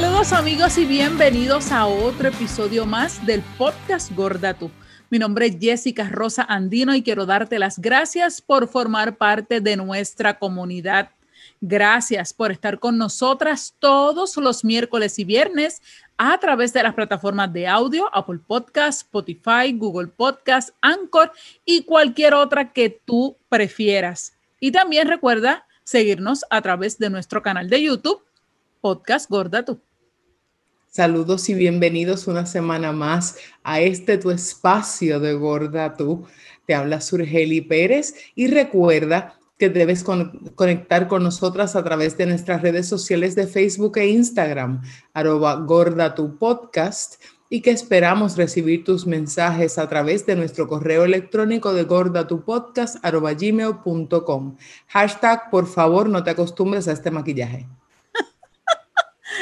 Saludos amigos y bienvenidos a otro episodio más del podcast Gorda Tú. Mi nombre es Jessica Rosa Andino y quiero darte las gracias por formar parte de nuestra comunidad. Gracias por estar con nosotras todos los miércoles y viernes a través de las plataformas de audio, Apple Podcast, Spotify, Google Podcast, Anchor y cualquier otra que tú prefieras. Y también recuerda seguirnos a través de nuestro canal de YouTube, Podcast Gorda Tú. Saludos y bienvenidos una semana más a este tu espacio de Gorda Tú. Te habla Surgeli Pérez y recuerda que debes conectar con nosotras a través de nuestras redes sociales de Facebook e Instagram, arroba gorda podcast, y que esperamos recibir tus mensajes a través de nuestro correo electrónico de gordatupodcast arroba gmail.com. Hashtag, por favor, no te acostumbres a este maquillaje.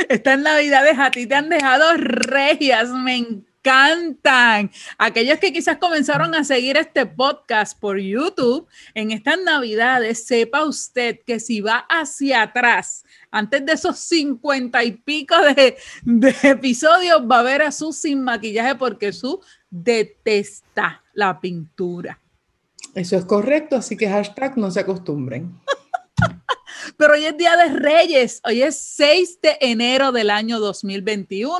Estas navidades a ti te han dejado regias, me encantan. Aquellos que quizás comenzaron a seguir este podcast por YouTube, en estas navidades, sepa usted que si va hacia atrás, antes de esos cincuenta y pico de, episodios, va a ver a su sin maquillaje porque su detesta la pintura. Eso es correcto, así que hashtag no se acostumbren. Pero hoy es Día de Reyes, hoy es 6 de enero del año 2021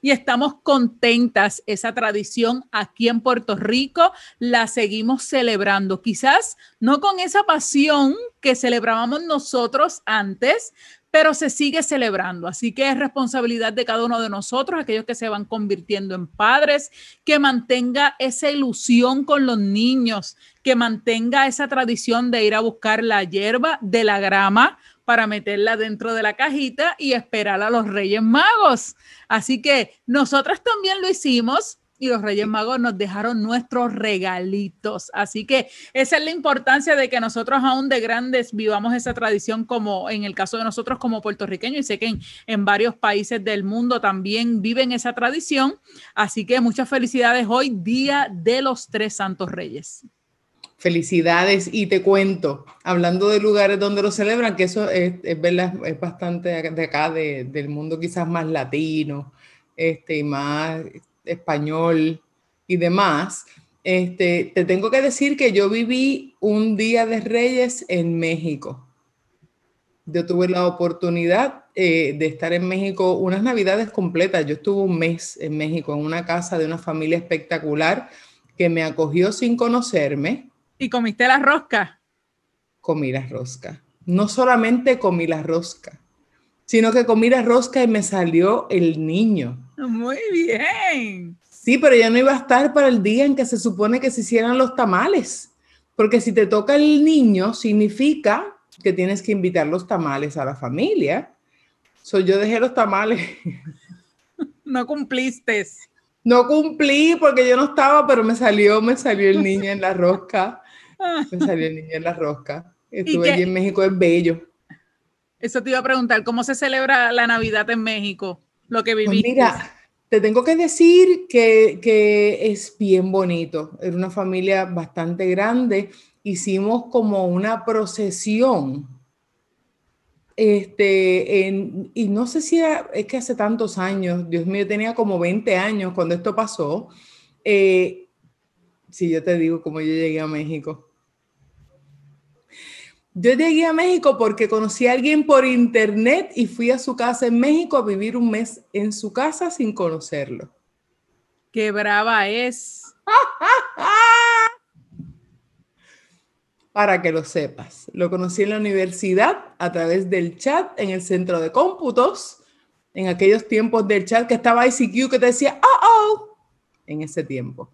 y estamos contentas. Esa tradición aquí en Puerto Rico la seguimos celebrando, quizás no con esa pasión que celebrábamos nosotros antes, pero se sigue celebrando. Así que es responsabilidad de cada uno de nosotros, aquellos que se van convirtiendo en padres, que mantenga esa ilusión con los niños, que mantenga esa tradición de ir a buscar la hierba de la grama para meterla dentro de la cajita y esperar a los Reyes Magos. Así que nosotras también lo hicimos y los Reyes Magos nos dejaron nuestros regalitos. Así que esa es la importancia de que nosotros aún de grandes vivamos esa tradición como en el caso de nosotros como puertorriqueños y sé que en, en varios países del mundo también viven esa tradición. Así que muchas felicidades hoy, Día de los Tres Santos Reyes. Felicidades y te cuento, hablando de lugares donde lo celebran, que eso es, es, es bastante de acá, de, del mundo quizás más latino, este, y más español y demás, este, te tengo que decir que yo viví un día de Reyes en México. Yo tuve la oportunidad eh, de estar en México unas navidades completas. Yo estuve un mes en México en una casa de una familia espectacular que me acogió sin conocerme. ¿Y comiste la rosca? Comí la rosca. No solamente comí la rosca, sino que comí la rosca y me salió el niño. Muy bien. Sí, pero ya no iba a estar para el día en que se supone que se hicieran los tamales, porque si te toca el niño, significa que tienes que invitar los tamales a la familia. So, yo dejé los tamales. No cumpliste. No cumplí porque yo no estaba, pero me salió, me salió el niño en la rosca. Me salió el niño en la rosca. Estuve allí en México, es bello. Eso te iba a preguntar, ¿cómo se celebra la Navidad en México? Lo que pues viviste. mira, te tengo que decir que, que es bien bonito. Era una familia bastante grande. Hicimos como una procesión. Este, en, y no sé si era, es que hace tantos años, Dios mío, tenía como 20 años cuando esto pasó. Eh, si yo te digo cómo yo llegué a México. Yo llegué a México porque conocí a alguien por internet y fui a su casa en México a vivir un mes en su casa sin conocerlo. Qué brava es. Para que lo sepas, lo conocí en la universidad a través del chat en el centro de cómputos, en aquellos tiempos del chat que estaba ICQ que te decía, oh, oh, en ese tiempo.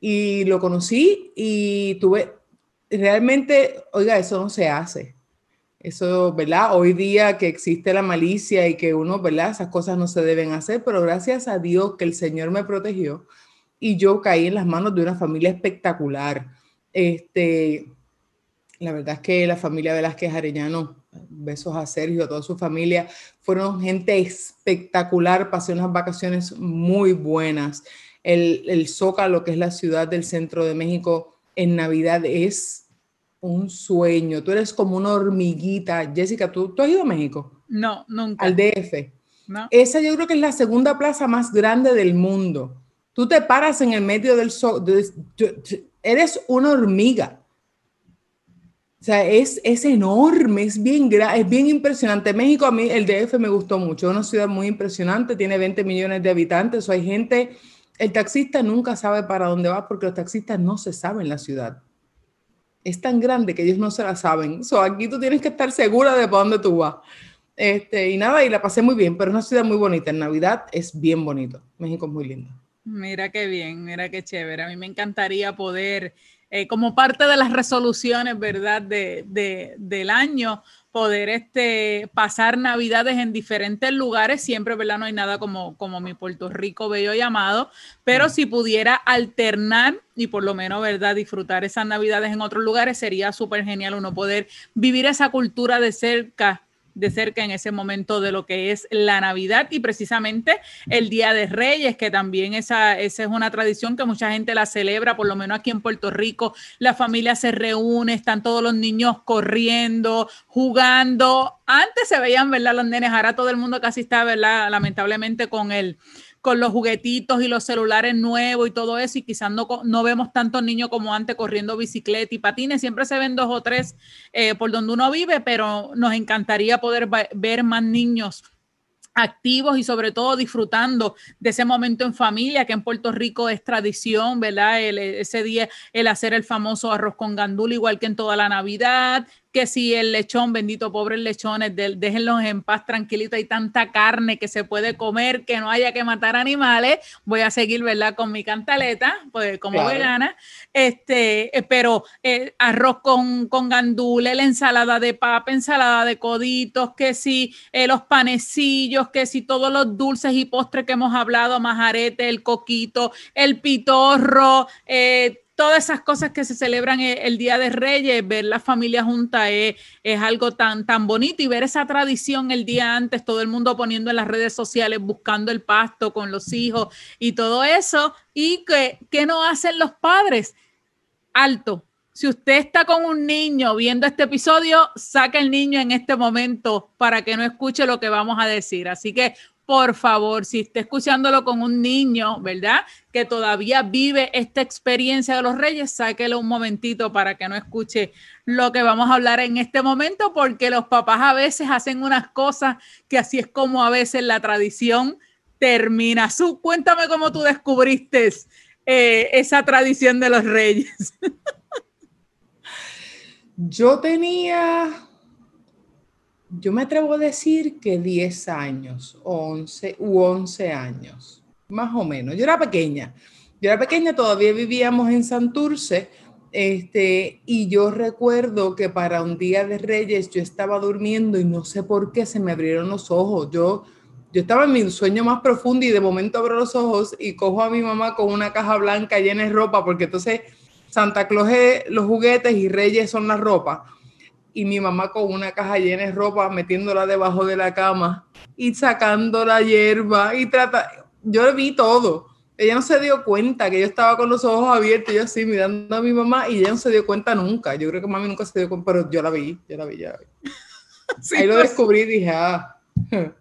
Y lo conocí y tuve realmente, oiga, eso no se hace. Eso, ¿verdad? Hoy día que existe la malicia y que uno, ¿verdad? Esas cosas no se deben hacer, pero gracias a Dios que el Señor me protegió y yo caí en las manos de una familia espectacular. Este, la verdad es que la familia Velázquez Arellano, besos a Sergio, a toda su familia, fueron gente espectacular, pasé unas vacaciones muy buenas. El, el Zócalo, que es la ciudad del centro de México, en Navidad es un sueño. Tú eres como una hormiguita. Jessica, ¿tú, ¿tú has ido a México? No, nunca. Al DF. Esa yo creo que es la segunda plaza más grande del mundo. Tú te paras en el medio del sol, eres una hormiga. O sea, es, es enorme, es bien, es bien impresionante. México, a mí el DF me gustó mucho, es una ciudad muy impresionante, tiene 20 millones de habitantes, o hay gente, el taxista nunca sabe para dónde va porque los taxistas no se saben la ciudad. Es tan grande que ellos no se la saben. So, aquí tú tienes que estar segura de para dónde tú vas. Este, y nada, y la pasé muy bien, pero es una ciudad muy bonita. En Navidad es bien bonito. México es muy lindo. Mira qué bien, mira qué chévere. A mí me encantaría poder, eh, como parte de las resoluciones, ¿verdad?, de, de, del año, poder este, pasar navidades en diferentes lugares. Siempre, ¿verdad? No hay nada como, como mi Puerto Rico bello llamado, pero mm. si pudiera alternar y por lo menos, ¿verdad? Disfrutar esas navidades en otros lugares, sería súper genial uno poder vivir esa cultura de cerca de cerca en ese momento de lo que es la Navidad y precisamente el Día de Reyes, que también esa, esa es una tradición que mucha gente la celebra, por lo menos aquí en Puerto Rico, la familia se reúne, están todos los niños corriendo, jugando. Antes se veían, ¿verdad? Los nenes, ahora todo el mundo casi está, ¿verdad? Lamentablemente con el con los juguetitos y los celulares nuevos y todo eso, y quizás no, no vemos tantos niños como antes corriendo bicicleta y patines, siempre se ven dos o tres eh, por donde uno vive, pero nos encantaría poder ver más niños activos y sobre todo disfrutando de ese momento en familia, que en Puerto Rico es tradición, ¿verdad? ese día el hacer el famoso arroz con gandul, igual que en toda la Navidad, que si el lechón, bendito pobres lechones, déjenlos en paz tranquilito, hay tanta carne que se puede comer, que no haya que matar animales, voy a seguir, ¿verdad? Con mi cantaleta, pues como vegana, este, eh, pero eh, arroz con, con gandule, la ensalada de papa, ensalada de coditos, que si eh, los panecillos, que si todos los dulces y postres que hemos hablado, majarete, el coquito, el pitorro, eh, todas esas cosas que se celebran e, el, Día de Reyes, ver la familia junta es, es, algo tan, tan bonito y ver esa tradición el día antes, todo el mundo poniendo en las redes sociales, buscando el pasto con los hijos y todo eso. ¿Y que, qué no hacen los padres? Alto. Si usted está con un niño viendo este episodio, saca el niño en este momento para que no escuche lo que vamos a decir. Así que por favor, si está escuchándolo con un niño, ¿verdad? Que todavía vive esta experiencia de los reyes, sáquelo un momentito para que no escuche lo que vamos a hablar en este momento, porque los papás a veces hacen unas cosas que así es como a veces la tradición termina. Su, cuéntame cómo tú descubriste eh, esa tradición de los reyes. Yo tenía yo me atrevo a decir que 10 años, 11 u 11 años, más o menos. Yo era pequeña. Yo era pequeña, todavía vivíamos en Santurce, este, y yo recuerdo que para un día de Reyes yo estaba durmiendo y no sé por qué se me abrieron los ojos. Yo, yo estaba en mi sueño más profundo y de momento abro los ojos y cojo a mi mamá con una caja blanca llena de ropa, porque entonces Santa Claus es los juguetes y Reyes son la ropa y mi mamá con una caja llena de ropa metiéndola debajo de la cama y sacando la hierba y trata, yo vi todo. Ella no se dio cuenta que yo estaba con los ojos abiertos y yo así mirando a mi mamá y ella no se dio cuenta nunca. Yo creo que mami nunca se dio cuenta, pero yo la vi, yo la vi, ya Ahí lo pues. descubrí y dije, ah.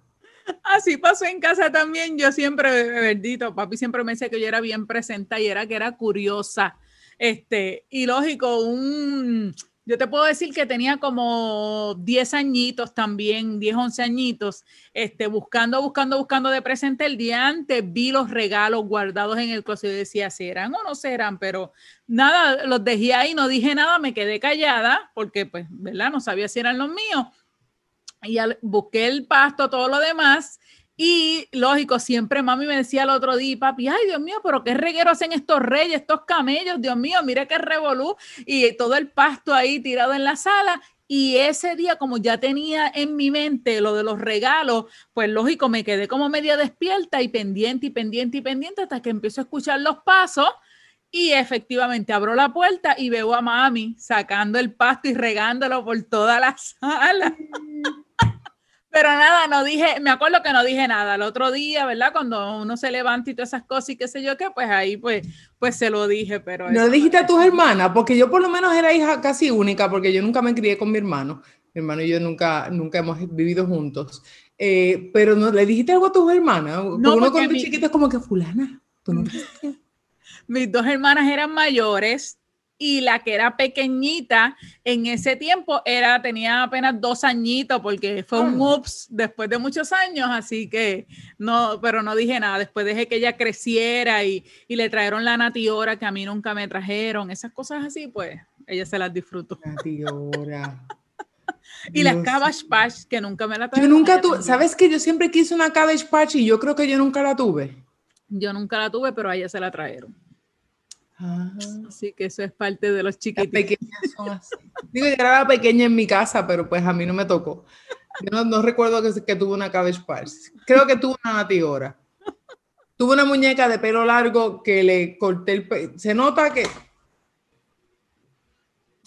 Así pasó en casa también. Yo siempre, bendito, papi siempre me decía que yo era bien presenta y era que era curiosa. Este, y lógico, un yo te puedo decir que tenía como 10 añitos también, 10, 11 añitos, este, buscando, buscando, buscando de presente. El día antes vi los regalos guardados en el closet y decía, ¿serán o no serán? Pero nada, los dejé ahí, no dije nada, me quedé callada porque, pues, ¿verdad? No sabía si eran los míos. Y busqué el pasto, todo lo demás, y lógico, siempre mami me decía el otro día, papi, ay Dios mío, pero qué reguero hacen estos reyes, estos camellos, Dios mío, mira qué revolú. Y todo el pasto ahí tirado en la sala. Y ese día, como ya tenía en mi mente lo de los regalos, pues lógico, me quedé como media despierta y pendiente y pendiente y pendiente hasta que empiezo a escuchar los pasos. Y efectivamente abro la puerta y veo a mami sacando el pasto y regándolo por toda la sala. Pero nada, no dije, me acuerdo que no dije nada. El otro día, ¿verdad? Cuando uno se levanta y todas esas cosas y qué sé yo qué, pues ahí pues, pues se lo dije, pero... ¿No dijiste a tus hermanas? Porque yo por lo menos era hija casi única, porque yo nunca me crié con mi hermano. Mi hermano y yo nunca, nunca hemos vivido juntos. Eh, pero no le dijiste algo a tus hermanas. No, uno con mi- chiquito es como que fulana. tú no- Mis dos hermanas eran mayores y la que era pequeñita en ese tiempo era tenía apenas dos añitos porque fue un Ah. ups después de muchos años, así que no, pero no dije nada. Después dejé que ella creciera y, y le trajeron la natiora que a mí nunca me trajeron, esas cosas así, pues ella se las disfrutó. La tiora. Y las Dios Cabbage Patch que nunca me la Yo trajeron. nunca ella tuve. ¿sabes que yo siempre quise una Cabbage Patch y yo creo que yo nunca la tuve? Yo nunca la tuve, pero a ella se la trajeron. Ah, Así que eso es parte de los las chiquititos. pequeñas son así. Digo, yo era la pequeña en mi casa, pero pues a mí no me tocó. Yo no, no recuerdo que, que tuve una Cabbage Patch. Creo que tuve una natiora. Tuve una muñeca de pelo largo que le corté el pelo. Se nota que...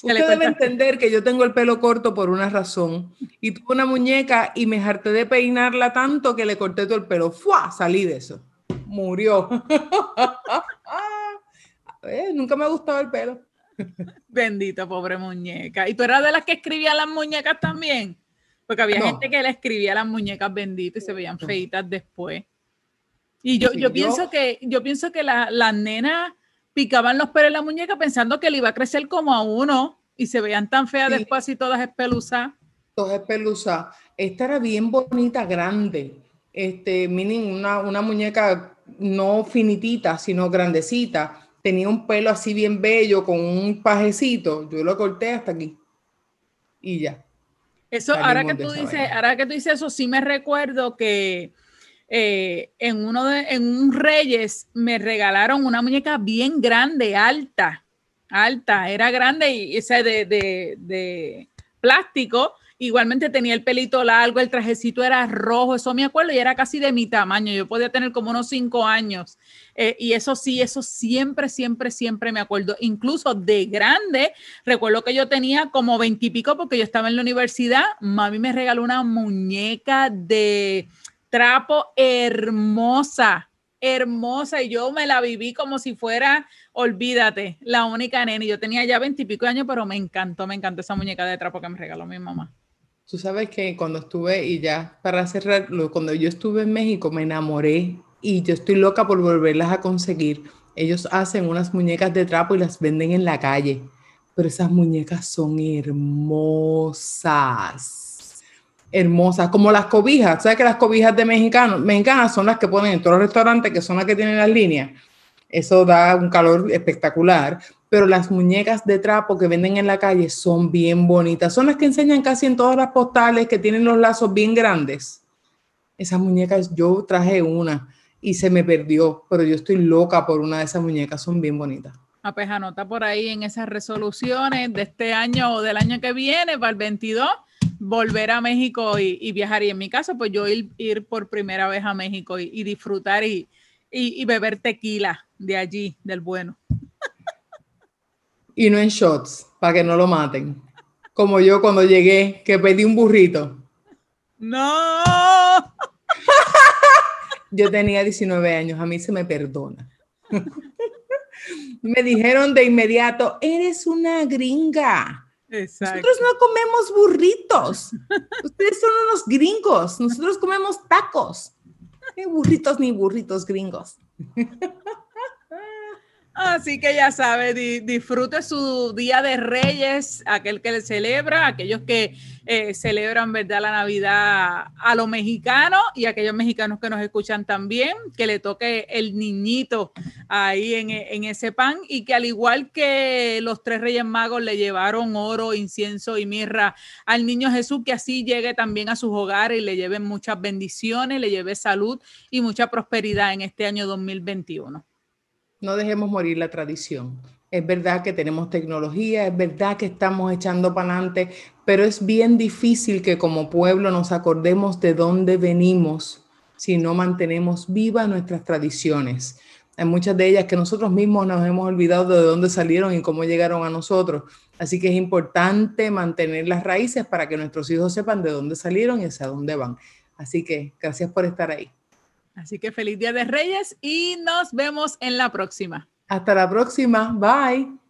Usted debe entender que yo tengo el pelo corto por una razón. Y tuve una muñeca y me harté de peinarla tanto que le corté todo el pelo. ¡Fua! Salí de eso. Murió. Eh, nunca me ha gustado el pelo. Bendita, pobre muñeca. ¿Y tú eras de las que escribían las muñecas también? Porque había No. gente que le escribía las muñecas benditas y se veían feitas después. Y yo, Sí, yo yo- pienso que, yo pienso que la- las nenas picaban los pelos en la muñeca pensando que le iba a crecer como a uno y se veían tan feas Sí. después y todas espeluzadas. Dos espeluzas. Esta era bien bonita, grande. Este, una, una muñeca no finitita, sino grandecita. Tenía un pelo así bien bello con un pajecito. Yo lo corté hasta aquí. Y ya. Eso, ahora que tú dices, ahora que tú dices eso, sí me recuerdo que eh, en uno de, en un Reyes me regalaron una muñeca bien grande, alta, alta, era grande y esa de, de, de plástico. Igualmente tenía el pelito largo, el trajecito era rojo, eso me acuerdo, y era casi de mi tamaño. Yo podía tener como unos cinco años. Eh, y eso sí, eso siempre, siempre, siempre me acuerdo. Incluso de grande, recuerdo que yo tenía como veintipico porque yo estaba en la universidad. Mami me regaló una muñeca de trapo hermosa, hermosa. Y yo me la viví como si fuera, olvídate, la única nena. Y Yo tenía ya veintipico años, pero me encantó, me encantó esa muñeca de trapo que me regaló mi mamá. Tú sabes que cuando estuve, y ya para cerrarlo, cuando yo estuve en México me enamoré y yo estoy loca por volverlas a conseguir. Ellos hacen unas muñecas de trapo y las venden en la calle, pero esas muñecas son hermosas. Hermosas, como las cobijas. ¿Sabes que las cobijas de mexicanos, mexicanas son las que ponen en todos los restaurantes, que son las que tienen las líneas? Eso da un calor espectacular. Pero las muñecas de trapo que venden en la calle son bien bonitas. Son las que enseñan casi en todas las postales que tienen los lazos bien grandes. Esas muñecas, yo traje una y se me perdió, pero yo estoy loca por una de esas muñecas. Son bien bonitas. Ah, pues anota por ahí en esas resoluciones de este año o del año que viene, para el 22, volver a México y, viajar. Y en mi caso, pues yo ir, ir por primera vez a México y disfrutar y, y- y beber tequila de allí, del bueno. Y no en shots, para que no lo maten. Como yo cuando llegué, que pedí un burrito. ¡No! Yo tenía 19 años, a mí se me perdona. me dijeron de inmediato, eres una gringa. Exacto. Nosotros no comemos burritos. Ustedes son unos gringos. Nosotros comemos tacos. Burritos ni burritos gringos. Así que ya sabe, di- disfrute su Día de Reyes, aquel que le celebra, aquellos que eh, celebran, ¿verdad?, la Navidad a los mexicanos y aquellos mexicanos que nos escuchan también, que le toque el niñito ahí en, en ese pan y que al igual que los tres Reyes Magos le llevaron oro, incienso y mirra al niño Jesús, que así llegue también a sus hogares y le lleven muchas bendiciones, le lleve salud y mucha prosperidad en este año 2021. No dejemos morir la tradición. Es verdad que tenemos tecnología, es verdad que estamos echando para adelante, pero es bien difícil que como pueblo nos acordemos de dónde venimos si no mantenemos vivas nuestras tradiciones. Hay muchas de ellas que nosotros mismos nos hemos olvidado de dónde salieron y cómo llegaron a nosotros. Así que es importante mantener las raíces para que nuestros hijos sepan de dónde salieron y hacia dónde van. Así que gracias por estar ahí. Así que feliz Día de Reyes y nos vemos en la próxima. Hasta la próxima. Bye.